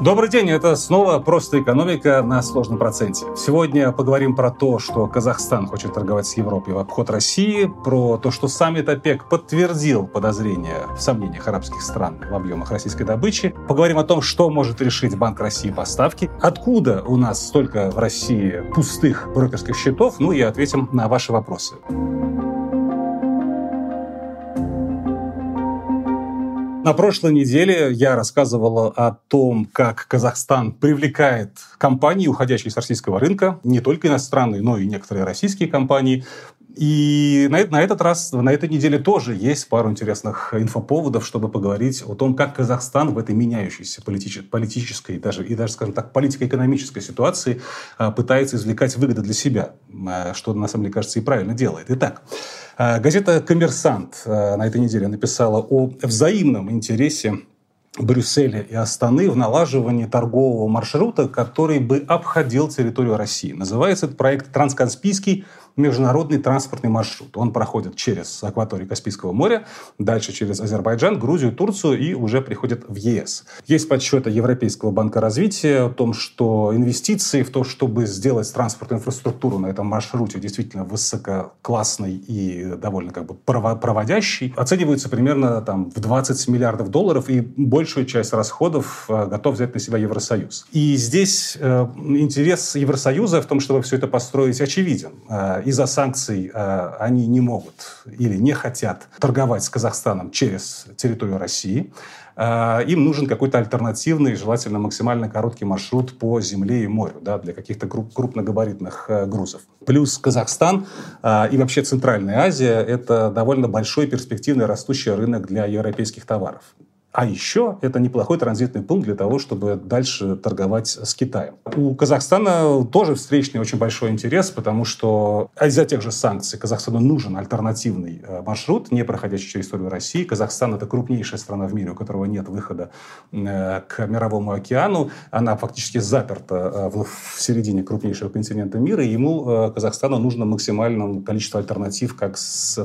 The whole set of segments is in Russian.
Добрый день, это снова «Просто экономика» на сложном проценте. Сегодня поговорим про то, что Казахстан хочет торговать с Европой в обход России, про то, что саммит ОПЕК подтвердил подозрения в сомнениях арабских стран в объемах российской добычи. Поговорим о том, что может решить Банк России поставки, откуда у нас столько в России пустых брокерских счетов, ну и ответим на ваши вопросы. На прошлой неделе я рассказывала о том, как Казахстан привлекает компании, уходящие с российского рынка, не только иностранные, но и некоторые российские компании. И на, на этот раз, на этой неделе тоже есть пару интересных инфоповодов, чтобы поговорить о том, как Казахстан в этой меняющейся политич, политической даже, и даже, скажем так, политико-экономической ситуации а, пытается извлекать выгоды для себя, а, что, на самом деле, кажется, и правильно делает. Итак, а, газета «Коммерсант» на этой неделе написала о взаимном интересе Брюсселя и Астаны в налаживании торгового маршрута, который бы обходил территорию России. Называется этот проект «Транскаспийский международный транспортный маршрут. Он проходит через акваторию Каспийского моря, дальше через Азербайджан, Грузию, Турцию и уже приходит в ЕС. Есть подсчеты Европейского банка развития о том, что инвестиции в то, чтобы сделать транспортную инфраструктуру на этом маршруте действительно высококлассной и довольно как бы проводящей, оцениваются примерно там, в 20 миллиардов долларов, и большую часть расходов э, готов взять на себя Евросоюз. И здесь э, интерес Евросоюза в том, чтобы все это построить, очевиден. Из-за санкций э, они не могут или не хотят торговать с Казахстаном через территорию России. Э, им нужен какой-то альтернативный, желательно максимально короткий маршрут по земле и морю да, для каких-то крупногабаритных э, грузов. Плюс Казахстан и вообще Центральная Азия – это довольно большой перспективный растущий рынок для европейских товаров. А еще это неплохой транзитный пункт для того, чтобы дальше торговать с Китаем. У Казахстана тоже встречный очень большой интерес, потому что из-за тех же санкций Казахстану нужен альтернативный э, маршрут, не проходящий через историю России. Казахстан — это крупнейшая страна в мире, у которого нет выхода э, к Мировому океану. Она фактически заперта э, в середине крупнейшего континента мира, и ему, Казахстану, нужно максимальное количество альтернатив, как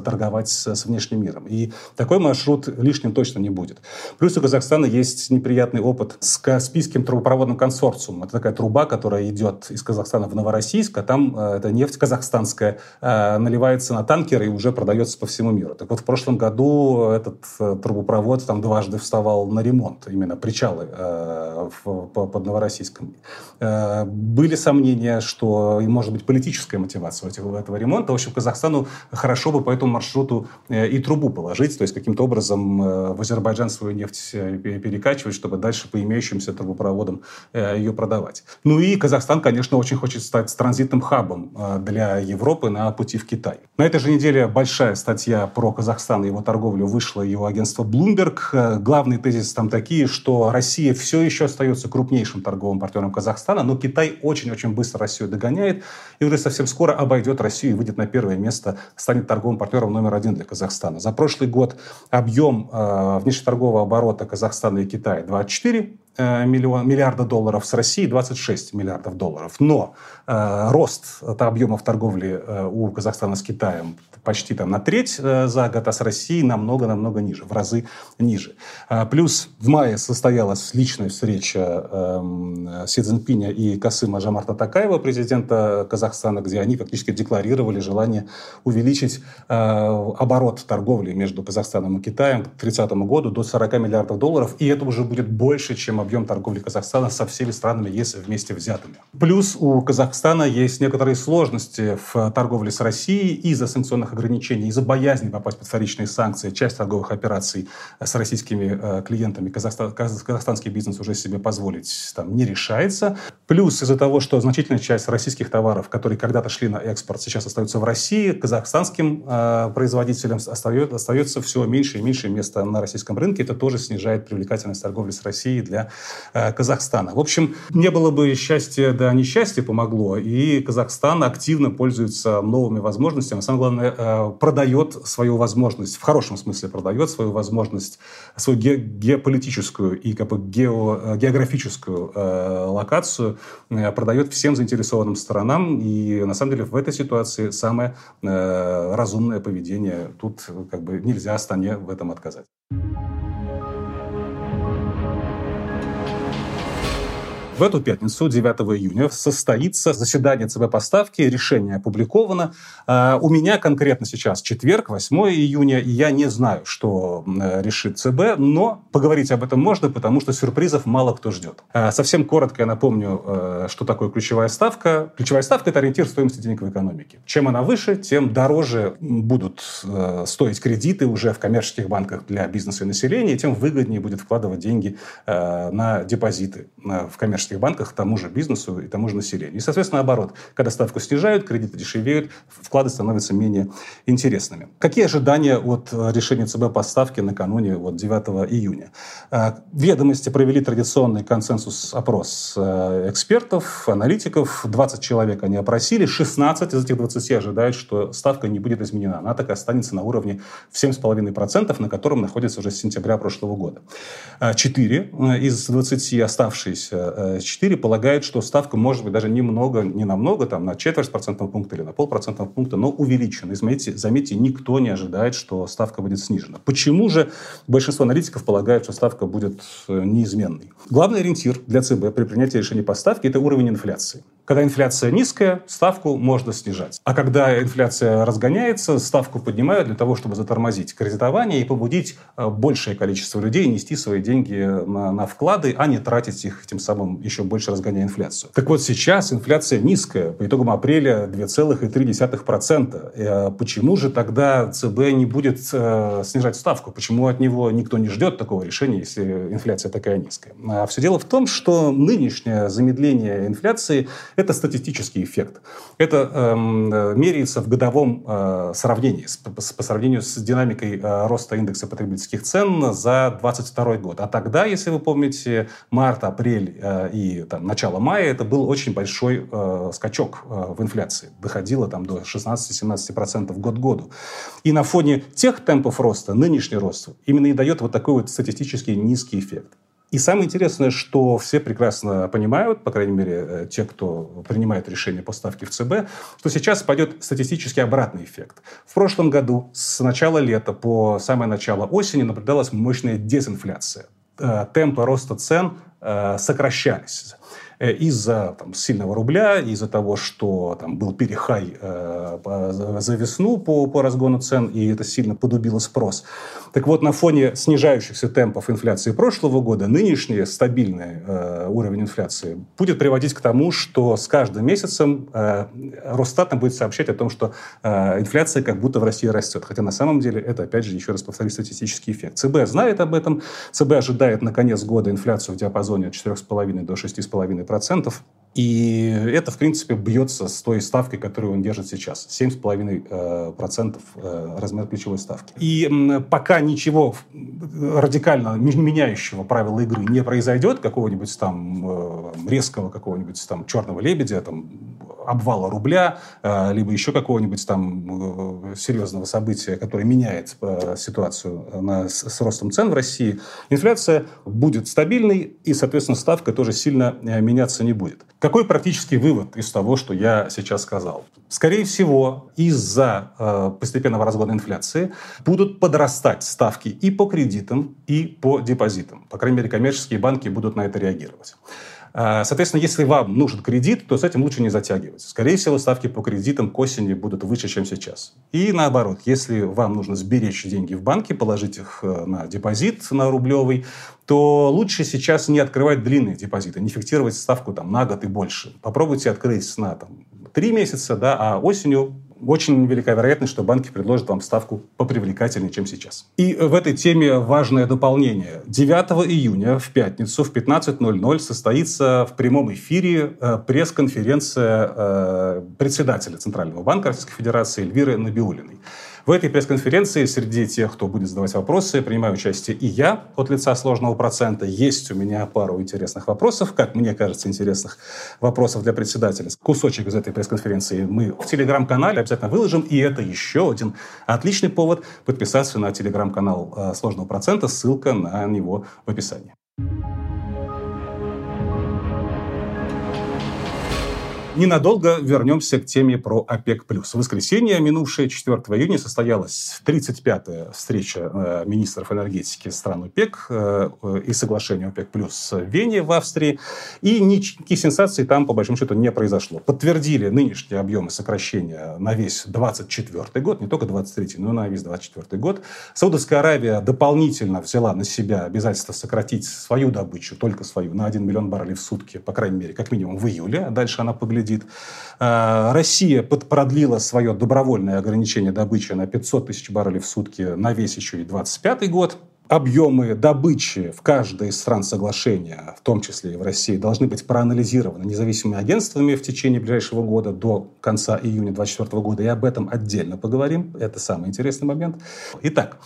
торговать с внешним миром. И такой маршрут лишним точно не будет. Плюс у Казахстана есть неприятный опыт с Каспийским трубопроводным консорциумом. Это такая труба, которая идет из Казахстана в Новороссийск, а там э, эта нефть казахстанская э, наливается на танкеры и уже продается по всему миру. Так вот, в прошлом году этот э, трубопровод там дважды вставал на ремонт, именно причалы э, в, по, под Новороссийском. Э, были сомнения, что может быть политическая мотивация этого, этого ремонта. В общем, Казахстану хорошо бы по этому маршруту э, и трубу положить, то есть каким-то образом э, в Азербайджан свою нефть нефть э, перекачивать, чтобы дальше по имеющимся трубопроводам э, ее продавать. Ну и Казахстан, конечно, очень хочет стать транзитным хабом э, для Европы на пути в Китай. На этой же неделе большая статья про Казахстан и его торговлю вышла его агентство Bloomberg. Главные тезисы там такие, что Россия все еще остается крупнейшим торговым партнером Казахстана, но Китай очень-очень быстро Россию догоняет и уже совсем скоро обойдет Россию и выйдет на первое место, станет торговым партнером номер один для Казахстана. За прошлый год объем э, внешнеторгового оборота Казахстана и Китая 24 Э, миллион, миллиарда долларов, с Россией 26 миллиардов долларов. Но э, рост объемов торговли э, у Казахстана с Китаем почти там на треть э, за год, а с Россией намного-намного ниже, в разы ниже. Э, плюс в мае состоялась личная встреча э, Си Цзиньпиня и Касыма Жамарта Такаева, президента Казахстана, где они фактически декларировали желание увеличить э, оборот торговли между Казахстаном и Китаем к 30 году до 40 миллиардов долларов, и это уже будет больше, чем объем торговли Казахстана со всеми странами ЕС вместе взятыми. Плюс у Казахстана есть некоторые сложности в торговле с Россией из-за санкционных ограничений, из-за боязни попасть под вторичные санкции. Часть торговых операций с российскими э, клиентами Казахстан, казахстанский бизнес уже себе позволить там, не решается. Плюс из-за того, что значительная часть российских товаров, которые когда-то шли на экспорт, сейчас остаются в России, казахстанским э, производителям остается, остается все меньше и меньше места на российском рынке. Это тоже снижает привлекательность торговли с Россией для Э, Казахстана. В общем, не было бы счастья, да несчастье помогло, и Казахстан активно пользуется новыми возможностями. Самое главное, э, продает свою возможность, в хорошем смысле продает свою возможность, свою ге геополитическую и как бы гео э, географическую э, локацию э, продает всем заинтересованным сторонам. И на самом деле в этой ситуации самое э, разумное поведение. Тут как бы нельзя Астане в этом отказать. В эту пятницу, 9 июня, состоится заседание ЦБ по ставке, решение опубликовано. А, у меня конкретно сейчас четверг, 8 июня, и я не знаю, что решит ЦБ, но поговорить об этом можно, потому что сюрпризов мало кто ждет. А, совсем коротко я напомню, э, что такое ключевая ставка. Ключевая ставка – это ориентир стоимости денег в экономике. Чем она выше, тем дороже будут э, стоить кредиты уже в коммерческих банках для бизнеса и населения, тем выгоднее будет вкладывать деньги э, на депозиты в коммерческих коммерческих банках тому же бизнесу и тому же населению. И, соответственно, наоборот, когда ставку снижают, кредиты дешевеют, вклады становятся менее интересными. Какие ожидания от э, решения ЦБ по ставке накануне вот, 9 июня? Э, ведомости провели традиционный консенсус-опрос э, экспертов, аналитиков. 20 человек они опросили, 16 из этих 20 ожидают, что ставка не будет изменена. Она так и останется на уровне в 7,5%, на котором находится уже с сентября прошлого года. 4 из 20 оставшиеся 4 полагает, что ставка может быть даже немного, не намного, там, на четверть процентного пункта или на полпроцентного пункта, но увеличена. И заметьте, заметьте, никто не ожидает, что ставка будет снижена. Почему же большинство аналитиков полагают, что ставка будет э, неизменной? Главный ориентир для ЦБ при принятии решения по ставке – это уровень инфляции. Когда инфляция низкая, ставку можно снижать. А когда инфляция разгоняется, ставку поднимают для того, чтобы затормозить кредитование и побудить э, большее количество людей нести свои деньги на, на вклады, а не тратить их, тем самым еще больше разгоняя инфляцию. Так вот, сейчас инфляция низкая. По итогам апреля 2,3%. Э, почему же тогда ЦБ не будет э, снижать ставку? Почему от него никто не ждет такого решения, если инфляция такая низкая? А все дело в том, что нынешнее замедление инфляции это статистический эффект. Это эм, э, меряется в годовом э, сравнении, с, с, по сравнению с динамикой э, роста индекса потребительских цен за 2022 год. А тогда, если вы помните, март, апрель э, и там, начало мая, это был очень большой э, скачок э, в инфляции. Доходило там, до 16-17% год к году. И на фоне тех темпов роста, нынешний рост именно и дает вот такой вот статистически низкий эффект. И самое интересное, что все прекрасно понимают, по крайней мере, э, те, кто принимает решение по ставке в ЦБ, что сейчас пойдет статистически обратный эффект. В прошлом году с начала лета по самое начало осени наблюдалась мощная дезинфляция. Э, темпы роста цен э, сокращались. Э, из-за там, сильного рубля, из-за того, что там, был перехай э, за весну по, по разгону цен, и это сильно подубило спрос. Так вот, на фоне снижающихся темпов инфляции прошлого года, нынешний стабильный э, уровень инфляции будет приводить к тому, что с каждым месяцем э, Росстат будет сообщать о том, что э, инфляция как будто в России растет. Хотя на самом деле это, опять же, еще раз повторю, статистический эффект. ЦБ знает об этом. ЦБ ожидает на конец года инфляцию в диапазоне от 4,5 до 6,5 2,5%. И это, в принципе, бьется с той ставкой, которую он держит сейчас. 7,5% э, размер ключевой ставки. И пока ничего радикально меняющего правила игры не произойдет, какого-нибудь там э, резкого какого-нибудь там черного лебедя, там, обвала рубля, э, либо еще какого-нибудь там серьезного события, которое меняет ситуацию на, с ростом цен в России, инфляция будет стабильной, и, соответственно, ставка тоже сильно меняться не будет. Какой практический вывод из того, что я сейчас сказал? Скорее всего, из-за э, постепенного разгона инфляции будут подрастать ставки и по кредитам, и по депозитам. По крайней мере, коммерческие банки будут на это реагировать. А, соответственно, если вам нужен кредит, то с этим лучше не затягивать. Скорее всего, ставки по кредитам к осени будут выше, чем сейчас. И наоборот, если вам нужно сберечь деньги в банке, положить их э, на депозит, на рублевый, то лучше сейчас не открывать длинные депозиты, не фиксировать ставку там, на год и больше. Попробуйте открыть на там, 3 месяца, да, а осенью очень велика вероятность, что банки предложат вам ставку попривлекательнее, чем сейчас. И в этой теме важное дополнение. 9 июня в пятницу в 15.00 состоится в прямом эфире э, пресс-конференция э, председателя Центрального банка Российской Федерации Эльвиры Набиулиной. В этой пресс-конференции среди тех, кто будет задавать вопросы, принимаю участие и я от лица сложного процента. Есть у меня пару интересных вопросов, как мне кажется, интересных вопросов для председателя. Кусочек из этой пресс-конференции мы в телеграм-канале обязательно выложим, и это еще один отличный повод подписаться на телеграм-канал э, сложного процента. Ссылка на него в описании. Ненадолго вернемся к теме про ОПЕК+. В воскресенье, минувшее 4 июня, состоялась 35-я встреча э, министров энергетики стран ОПЕК э, и соглашения ОПЕК+, в Вене, в Австрии. И никаких сенсаций там, по большому счету, не произошло. Подтвердили нынешние объемы сокращения на весь 24 год, не только 23 но и на весь 24 год. Саудовская Аравия дополнительно взяла на себя обязательство сократить свою добычу, только свою, на 1 миллион баррелей в сутки, по крайней мере, как минимум в июле, дальше она поглядит глядит. А, Россия продлила свое добровольное ограничение добычи на 500 тысяч баррелей в сутки на весь еще и 25 год. Объемы добычи в каждой из стран соглашения, в том числе и в России, должны быть проанализированы независимыми агентствами в течение ближайшего года до конца июня 2024 года. И об этом отдельно поговорим. Это самый интересный момент. Итак,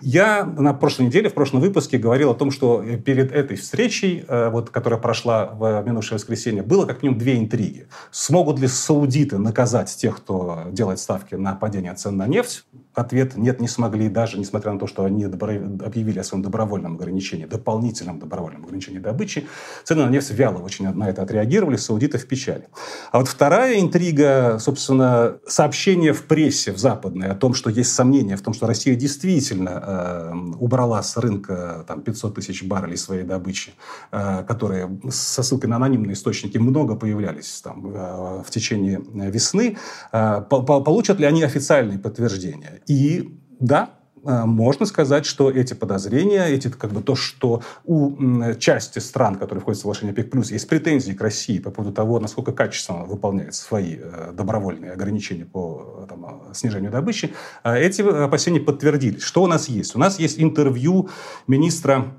я на прошлой неделе, в прошлом выпуске говорил о том, что перед этой встречей, э, вот, которая прошла в минувшее воскресенье, было как минимум две интриги. Смогут ли саудиты наказать тех, кто делает ставки на падение цен на нефть? Ответ – нет, не смогли, даже несмотря на то, что они объявили о своем добровольном ограничении, дополнительном добровольном ограничении добычи. Цены на нефть вяло очень на это отреагировали, саудиты в печали. А вот вторая интрига, собственно, сообщение в прессе, в западной, о том, что есть сомнения в том, что Россия действительно э, убрала с рынка там, 500 тысяч баррелей своей добычи, э, которые со ссылкой на анонимные источники много появлялись там, э, в течение весны, э, получат ли они официальные подтверждения? И да, можно сказать, что эти подозрения, эти, как бы то, что у части стран, которые входят в соглашение ОПЕК+, есть претензии к России по поводу того, насколько качественно выполняет свои э, добровольные ограничения по там, снижению добычи, э, эти опасения подтвердились. Что у нас есть? У нас есть интервью министра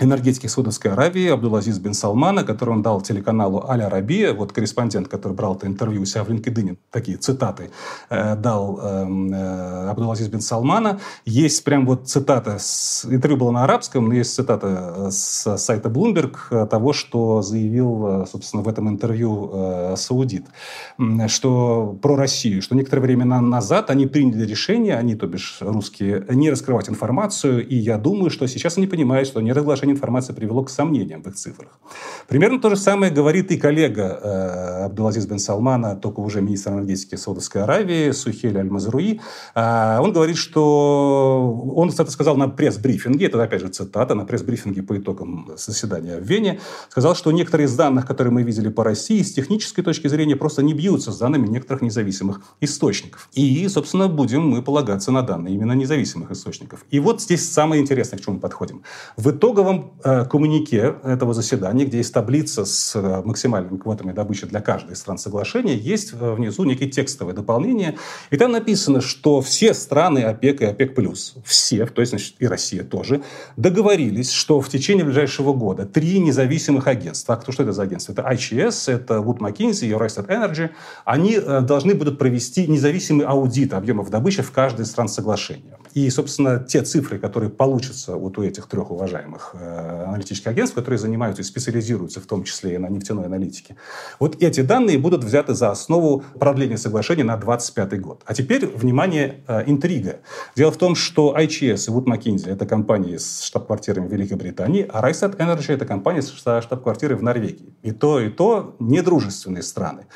энергетики Саудовской Аравии Абдулазиз бен Салмана, который он дал телеканалу Аль Арабия, вот корреспондент, который брал это интервью у себя в LinkedIn, такие цитаты э, дал эм, э, Абдулазиз бен Салмана. Есть прям вот цитата, с, интервью было на арабском, но есть цитата э, с сайта Bloomberg э, того, что заявил, э, собственно, в этом интервью э, Саудит, что про Россию, что некоторое время назад они приняли решение, они, то бишь русские, не раскрывать информацию, и я думаю, что сейчас они понимают, что не разглашение разглашение информации привело к сомнениям в их цифрах. Примерно то же самое говорит и коллега э, Абдулазиз бен Салмана, только уже министр энергетики Саудовской Аравии, Сухель Аль-Мазруи. Э, он говорит, что... Он, кстати, сказал на пресс-брифинге, это опять же цитата, на пресс-брифинге по итогам заседания в Вене, сказал, что некоторые из данных, которые мы видели по России, с технической точки зрения просто не бьются с данными некоторых независимых источников. И, собственно, будем мы полагаться на данные именно независимых источников. И вот здесь самое интересное, к чему мы подходим. В итоговом первом э, коммунике этого заседания, где есть таблица с э, максимальными квотами добычи для каждой из стран соглашения, есть э, внизу некие текстовые дополнения. И там написано, что все страны ОПЕК и ОПЕК+, все, то есть значит, и Россия тоже, договорились, что в течение ближайшего года три независимых агентства, а кто, что это за агентство? Это IHS, это Wood Mackenzie, Eurostat Energy, они должны будут провести независимый аудит объемов добычи в каждой из стран соглашения. И, собственно, те цифры, которые получатся вот у этих трех уважаемых Э, аналитических агентств, которые занимаются и специализируются в том числе и на нефтяной аналитике. Вот эти данные будут взяты за основу продления соглашения на 2025 год. А теперь, внимание, э, интрига. Дело в том, что IHS и Wood Mackenzie – это компании с штаб-квартирами в Великобритании, а Rystad Energy – это компания с штаб-квартирой в Норвегии. И то, и то недружественные страны.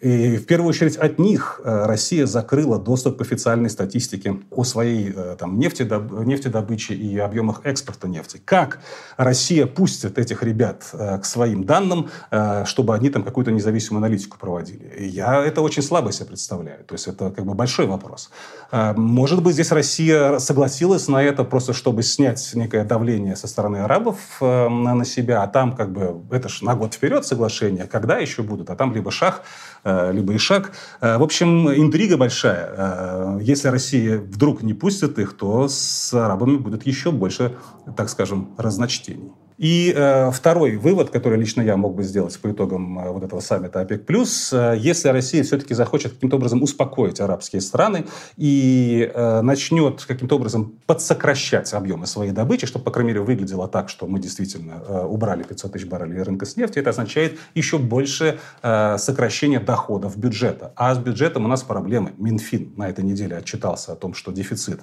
И в первую очередь от них э, Россия закрыла доступ к официальной статистике о своей там, нефтедоб... нефтедобыче и объемах экспорта нефти. Как Россия пустит этих ребят э, к своим данным, э, чтобы они там какую-то независимую аналитику проводили. я это очень слабо себе представляю. То есть это как бы большой вопрос. Э, может быть, здесь Россия согласилась на это просто, чтобы снять некое давление со стороны арабов на себя, а там как бы это же на год вперед соглашение, когда еще будут, а там либо шаг, либо ишак. В общем, интрига большая. Если Россия вдруг не пустит их, то с арабами будет еще больше, так скажем, разночтений чтений. И э, второй вывод, который лично я мог бы сделать по итогам э, вот этого саммита ОПЕК+, э, если Россия все-таки захочет каким-то образом успокоить арабские страны и э, начнет каким-то образом подсокращать объемы своей добычи, чтобы, по крайней мере, выглядело так, что мы действительно э, убрали 500 тысяч баррелей рынка с нефти, это означает еще больше э, сокращение доходов бюджета. А с бюджетом у нас проблемы. Минфин на этой неделе отчитался о том, что дефицит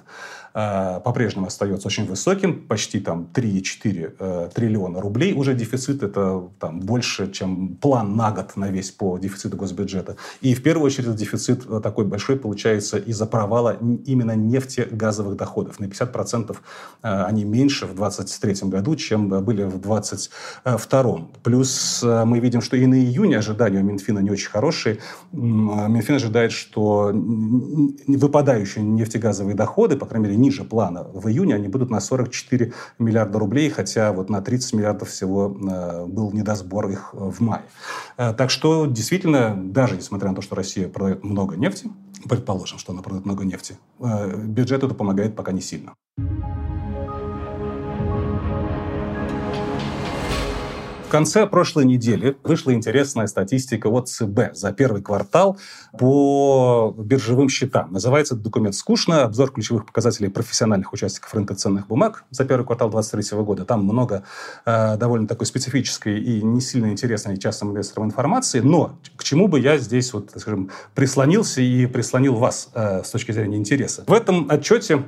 э, по-прежнему остается очень высоким, почти там 3,4 триллиона рублей уже дефицит. Это там, больше, чем план на год на весь по дефициту госбюджета. И в первую очередь дефицит такой большой получается из-за провала именно нефтегазовых доходов. На 50% они меньше в 2023 году, чем были в 2022. Плюс мы видим, что и на июне ожидания у Минфина не очень хорошие. Минфин ожидает, что выпадающие нефтегазовые доходы, по крайней мере, ниже плана в июне, они будут на 44 миллиарда рублей, хотя вот на 30 миллиардов всего э, был недосбор их в мае. Э, так что, действительно, даже несмотря на то, что Россия продает много нефти, предположим, что она продает много нефти, э, бюджету это помогает пока не сильно. Конце прошлой недели вышла интересная статистика от ЦБ за первый квартал по биржевым счетам. Называется документ «Скучно. Обзор ключевых показателей профессиональных участников рынка ценных бумаг за первый квартал 2023 года». Там много э, довольно такой специфической и не сильно интересной частным инвесторам информации. Но к чему бы я здесь, вот, скажем, прислонился и прислонил вас э, с точки зрения интереса. В этом отчете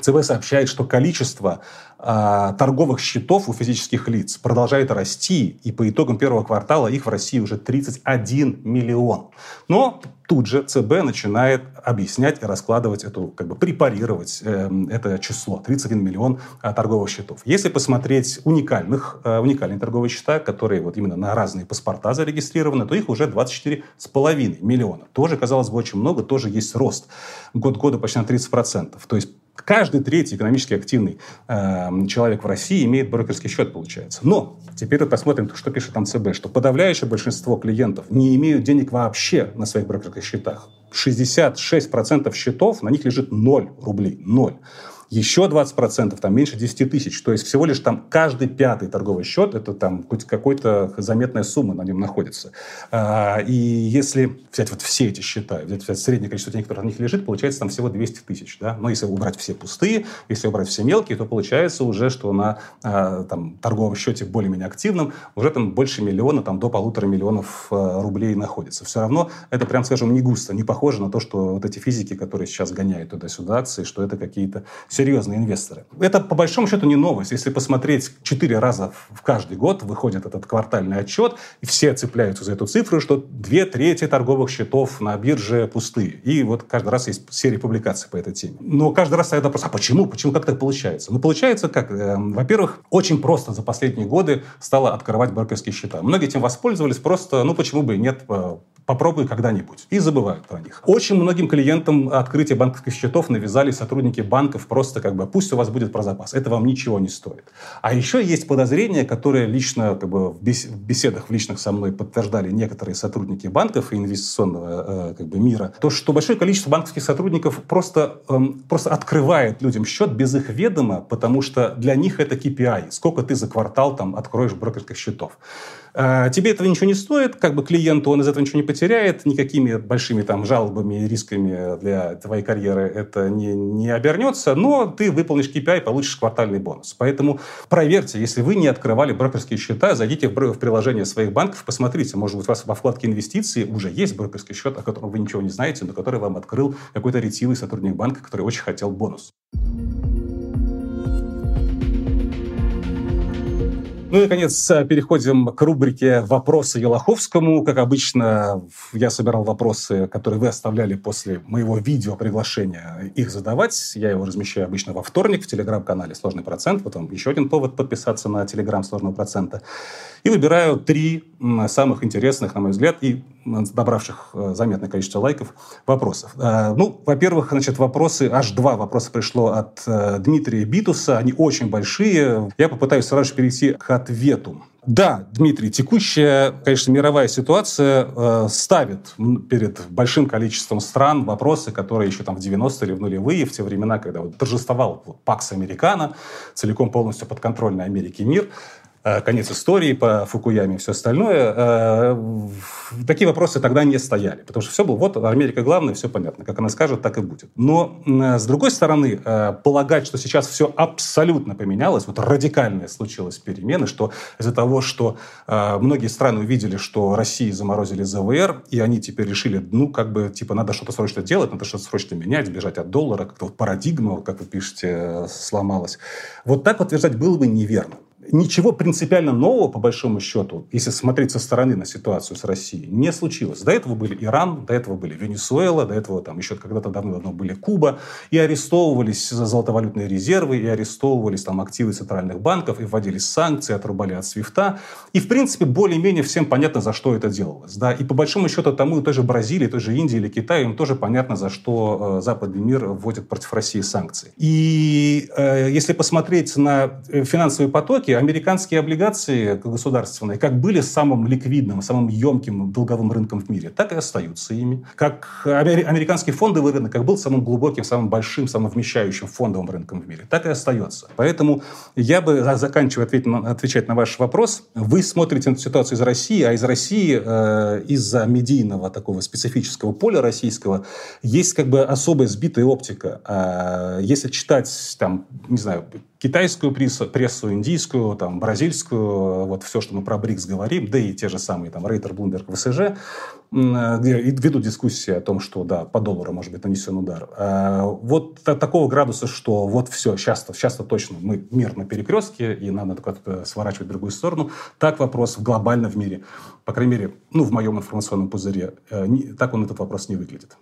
ЦБ сообщает, что количество э, торговых счетов у физических лиц продолжает расти, и по итогам первого квартала их в России уже 31 миллион. Но тут же ЦБ начинает объяснять и раскладывать эту, как бы препарировать э, это число, 31 миллион э, торговых счетов. Если посмотреть уникальных, э, уникальные торговые счета, которые вот именно на разные паспорта зарегистрированы, то их уже 24,5 миллиона. Тоже, казалось бы, очень много, тоже есть рост. Год года почти на 30%. То есть Каждый третий экономически активный э, человек в России имеет брокерский счет, получается. Но теперь вот посмотрим, что пишет там ЦБ, что подавляющее большинство клиентов не имеют денег вообще на своих брокерских счетах. 66% счетов, на них лежит 0 рублей. 0 еще 20%, там меньше 10 тысяч. То есть всего лишь там каждый пятый торговый счет, это там хоть какой-то заметная сумма на нем находится. А, и если взять вот все эти счета, взять, взять среднее количество денег, которое на них лежит, получается там всего 200 тысяч. Да? Но если убрать все пустые, если убрать все мелкие, то получается уже, что на а, там, торговом счете более-менее активном уже там больше миллиона, там до полутора миллионов а, рублей находится. Все равно это, прям скажем, не густо, не похоже на то, что вот эти физики, которые сейчас гоняют туда-сюда что это какие-то серьезные инвесторы. Это, по большому счету, не новость. Если посмотреть, четыре раза в каждый год выходит этот квартальный отчет, и все цепляются за эту цифру, что две трети торговых счетов на бирже пустые. И вот каждый раз есть серия публикаций по этой теме. Но каждый раз тогда просто, а почему? Почему? Как так получается? Ну, получается как? Э, во-первых, очень просто за последние годы стало открывать брокерские счета. Многие этим воспользовались просто, ну, почему бы и нет, попробуй когда-нибудь. И забывают про них. Очень многим клиентам открытие банковских счетов навязали сотрудники банков просто как бы пусть у вас будет про запас. Это вам ничего не стоит. А еще есть подозрения, которые лично как бы, в беседах в личных со мной подтверждали некоторые сотрудники банков и инвестиционного э, как бы, мира, то, что большое количество банковских сотрудников просто, эм, просто открывает людям счет без их ведома, потому что для них это KPI. Сколько ты за квартал там откроешь брокерских счетов. Э, тебе этого ничего не стоит, как бы клиенту он из этого ничего не потеряет, никакими большими там жалобами и рисками для твоей карьеры это не, не обернется, но ты выполнишь KPI и получишь квартальный бонус. Поэтому проверьте, если вы не открывали брокерские счета, зайдите в, приложение своих банков, посмотрите, может быть, у вас во вкладке инвестиции уже есть брокерский счет, о котором вы ничего не знаете, но который вам открыл какой-то ретивый сотрудник банка, который очень хотел бонус. Ну и, наконец, переходим к рубрике «Вопросы Елоховскому». Как обычно, я собирал вопросы, которые вы оставляли после моего видео приглашения их задавать. Я его размещаю обычно во вторник в телеграм-канале «Сложный процент». Потом еще один повод подписаться на телеграм «Сложного процента». И выбираю три самых интересных, на мой взгляд, и набравших э, заметное количество лайков вопросов. Э, ну, во-первых, значит, вопросы, аж два вопроса пришло от э, Дмитрия Битуса. Они очень большие. Я попытаюсь сразу же перейти к ответу. Да, Дмитрий, текущая, конечно, мировая ситуация э, ставит перед большим количеством стран вопросы, которые еще там в 90-е или в нулевые, в те времена, когда вот торжествовал вот, Пакс Американо, целиком полностью подконтрольный Америке мир, конец истории по Фукуяме и все остальное, э, такие вопросы тогда не стояли. Потому что все было, вот Америка главная, все понятно. Как она скажет, так и будет. Но, с другой стороны, э, полагать, что сейчас все абсолютно поменялось, вот радикальная случилась перемены, что из-за того, что многие страны увидели, что России заморозили ЗВР, и они теперь решили, ну, как бы, типа, надо что-то срочно делать, надо что-то срочно менять, бежать от доллара, как-то вот парадигма, как вы пишете, сломалась. Вот так утверждать было бы неверно. Ничего принципиально нового, по большому счету, если смотреть со стороны на ситуацию с Россией, не случилось. До этого были Иран, до этого были Венесуэла, до этого там еще когда-то давно-давно были Куба, и арестовывались золотовалютные резервы, и арестовывались там активы центральных банков, и вводились санкции, отрубали от свифта. И, в принципе, более-менее всем понятно, за что это делалось. Да? И по большому счету тому и той же Бразилии, той же Индии или Китаю, им тоже понятно, за что э, западный мир вводит против России санкции. И э, если посмотреть на э, финансовые потоки, американские облигации государственные как были самым ликвидным, самым емким долговым рынком в мире, так и остаются ими. Как американский фондовый рынок как был самым глубоким, самым большим, самым вмещающим фондовым рынком в мире, так и остается. Поэтому я бы, заканчивая отвечать на ваш вопрос, вы смотрите на ситуацию из России, а из России э, из-за медийного такого специфического поля российского есть как бы особая сбитая оптика. А если читать там, не знаю, китайскую прессу, индийскую, там, бразильскую, вот все, что мы про БРИКС говорим, да и те же самые там Рейтер, Блумберг, ВСЖ, где ведут дискуссии о том, что да, по доллару может быть нанесен удар. А вот такого градуса, что вот все, сейчас-то, сейчас-то точно мы мир на перекрестке, и надо куда-то сворачивать в другую сторону. Так вопрос глобально в мире, по крайней мере, ну, в моем информационном пузыре, э, так он этот вопрос не выглядит.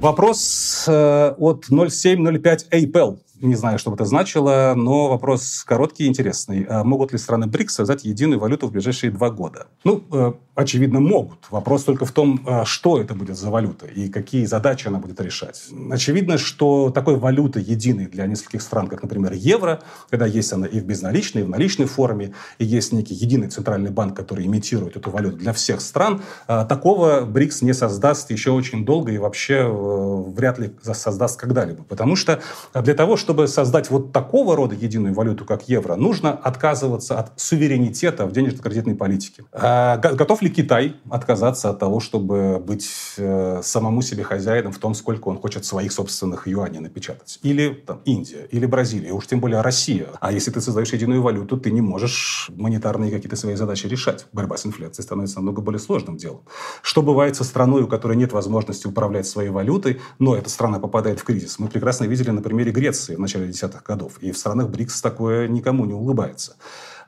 Вопрос э, от 0705 APL не знаю, что бы это значило, но вопрос короткий и интересный. А могут ли страны БРИКС создать единую валюту в ближайшие два года? Ну, э, очевидно, могут. Вопрос только в том, э, что это будет за валюта и какие задачи она будет решать. Очевидно, что такой валюты единой для нескольких стран, как, например, евро, когда есть она и в безналичной, и в наличной форме, и есть некий единый центральный банк, который имитирует эту валюту для всех стран, э, такого БРИКС не создаст еще очень долго и вообще вряд ли создаст когда-либо. Потому что для того, чтобы чтобы создать вот такого рода единую валюту, как евро, нужно отказываться от суверенитета в денежно-кредитной политике. А готов ли Китай отказаться от того, чтобы быть э, самому себе хозяином в том, сколько он хочет своих собственных юаней напечатать? Или там, Индия, или Бразилия, уж тем более Россия. А если ты создаешь единую валюту, ты не можешь монетарные какие-то свои задачи решать. Борьба с инфляцией становится намного более сложным делом. Что бывает со страной, у которой нет возможности управлять своей валютой, но эта страна попадает в кризис? Мы прекрасно видели на примере Греции в начале десятых годов. И в странах БРИКС такое никому не улыбается.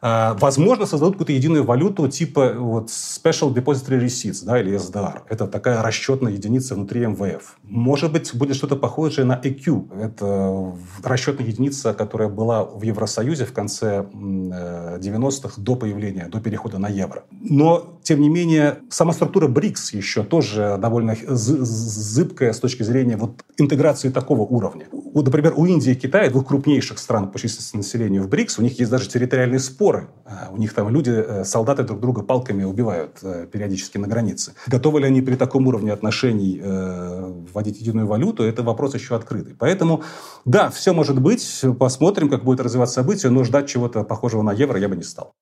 А, возможно, создадут какую-то единую валюту типа вот Special Depository Receipts, да, или SDR. Это такая расчетная единица внутри МВФ. Может быть, будет что-то похожее на EQ. Это расчетная единица, которая была в Евросоюзе в конце 90-х до появления, до перехода на евро. Но, тем не менее, сама структура БРИКС еще тоже довольно зыбкая с точки зрения вот интеграции такого уровня. Вот, например, у Индии и Китая, двух крупнейших стран по численности населения в БРИКС, у них есть даже территориальный спор споры. А, у них там люди, э, солдаты друг друга палками убивают э, периодически на границе. Готовы ли они при таком уровне отношений э, вводить единую валюту, это вопрос еще открытый. Поэтому, да, все может быть. Посмотрим, как будет развиваться событие, но ждать чего-то похожего на евро я бы не стал.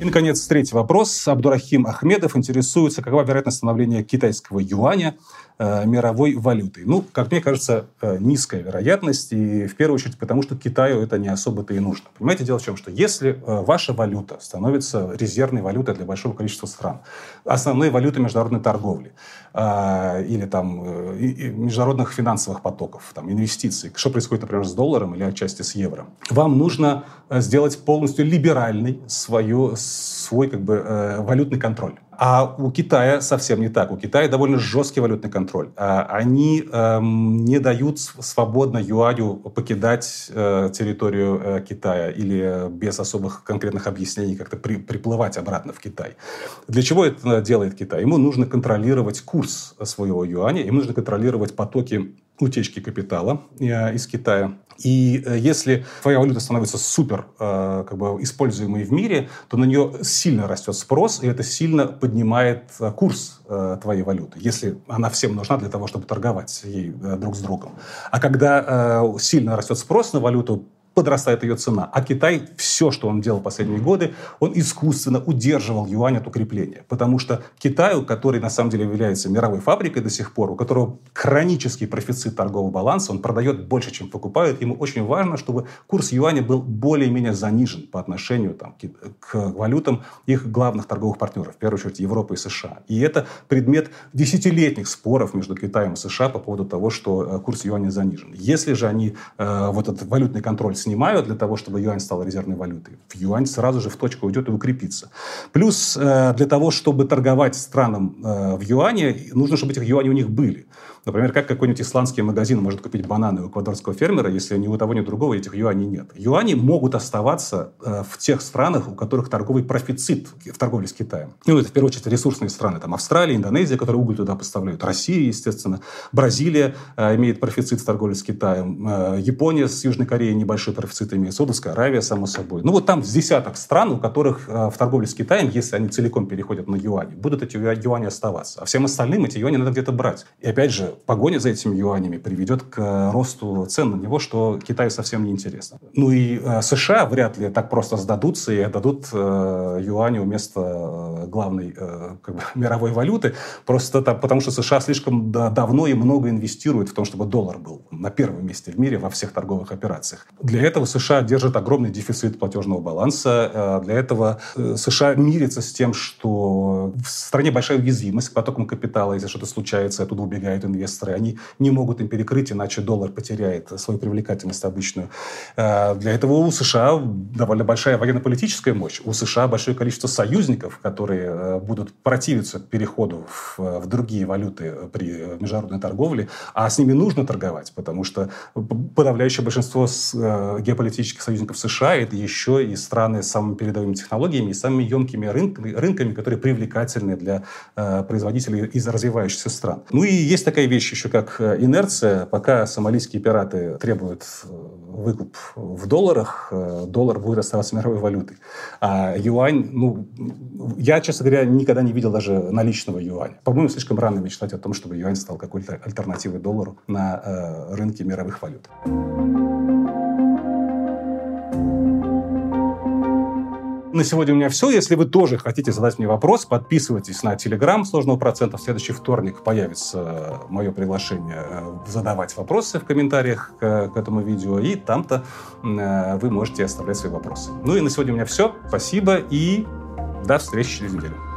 И, наконец, третий вопрос. Абдурахим Ахмедов интересуется, какова вероятность становления китайского юаня мировой валютой. Ну, как мне кажется, э, низкая вероятность, и в первую очередь потому, что Китаю это не особо-то и нужно. Понимаете, дело в чем, что если э, ваша валюта становится резервной валютой для большого количества стран, основной валютой международной торговли, э, или там э, международных финансовых потоков, там, инвестиций, что происходит, например, с долларом или отчасти с евро, вам нужно э, сделать полностью либеральный свою, свой как бы, э, валютный контроль. А у Китая совсем не так. У Китая довольно жесткий валютный контроль. А они эм, не дают свободно юаню покидать э, территорию э, Китая или без особых конкретных объяснений как-то при, приплывать обратно в Китай. Для чего это делает Китай? Ему нужно контролировать курс своего юаня, ему нужно контролировать потоки утечки капитала э, из Китая. И э, если твоя валюта становится супер э, как бы, используемой в мире, то на нее сильно растет спрос, и это сильно поднимает курс твоей валюты, если она всем нужна для того, чтобы торговать ей друг с другом. А когда сильно растет спрос на валюту, подрастает ее цена. А Китай, все, что он делал последние годы, он искусственно удерживал юань от укрепления. Потому что Китаю, который на самом деле является мировой фабрикой до сих пор, у которого хронический профицит торгового баланса, он продает больше, чем покупает, ему очень важно, чтобы курс юаня был более-менее занижен по отношению там, к валютам их главных торговых партнеров, в первую очередь Европы и США. И это предмет десятилетних споров между Китаем и США по поводу того, что э, курс юаня занижен. Если же они э, вот этот валютный контроль снимают для того, чтобы юань стал резервной валютой, в юань сразу же в точку уйдет и укрепится. Плюс э, для того, чтобы торговать странам э, в юане, нужно, чтобы этих юаней у них были. Например, как какой-нибудь исландский магазин может купить бананы у эквадорского фермера, если ни у того, ни у другого этих юаней нет. Юани могут оставаться э, в тех странах, у которых торговый профицит в торговле с Китаем. Ну, это в первую очередь ресурсные страны. Там Австралия, Индонезия, которые уголь туда поставляют. Россия, естественно. Бразилия э, имеет профицит в торговле с Китаем. Э, Япония с Южной Кореей небольшой профицит имеет. Саудовская Аравия, само собой. Ну, вот там с десяток стран, у которых э, в торговле с Китаем, если они целиком переходят на юани, будут эти юани оставаться. А всем остальным эти юани надо где-то брать. И опять же, погоня за этими юанями приведет к э, росту цен на него, что Китаю совсем не интересно. Ну и э, США вряд ли так просто сдадутся и отдадут э, юаню вместо главной как бы, мировой валюты, просто там, потому что США слишком да, давно и много инвестируют в том, чтобы доллар был на первом месте в мире во всех торговых операциях. Для этого США держит огромный дефицит платежного баланса. Для этого США мирится с тем, что в стране большая уязвимость к потокам капитала, если что-то случается, оттуда убегают инвесторы они не могут им перекрыть, иначе доллар потеряет свою привлекательность обычную. Э, для этого у США довольно большая военно-политическая мощь, у США большое количество союзников, которые э, будут противиться переходу в, в другие валюты при международной торговле, а с ними нужно торговать, потому что подавляющее большинство э, геополитических союзников США это еще и страны с самыми передовыми технологиями и самыми емкими рынками, рынками которые привлекательны для производителей из развивающихся стран. Ну и есть такая вещь еще, как э, инерция, пока сомалийские пираты требуют э, выкуп в долларах, э, доллар будет оставаться мировой валютой. А юань, ну, я, честно говоря, никогда не видел даже наличного юаня. По-моему, слишком рано мечтать о том, чтобы юань стал какой-то альтернативой доллару на рынке мировых валют. На сегодня у меня все. Если вы тоже хотите задать мне вопрос, подписывайтесь на Телеграм сложного процента. В следующий вторник появится мое приглашение э, задавать вопросы в комментариях к, этому видео. И там-то э, вы можете оставлять свои вопросы. Ну и на сегодня у меня все. Спасибо и до встречи через неделю.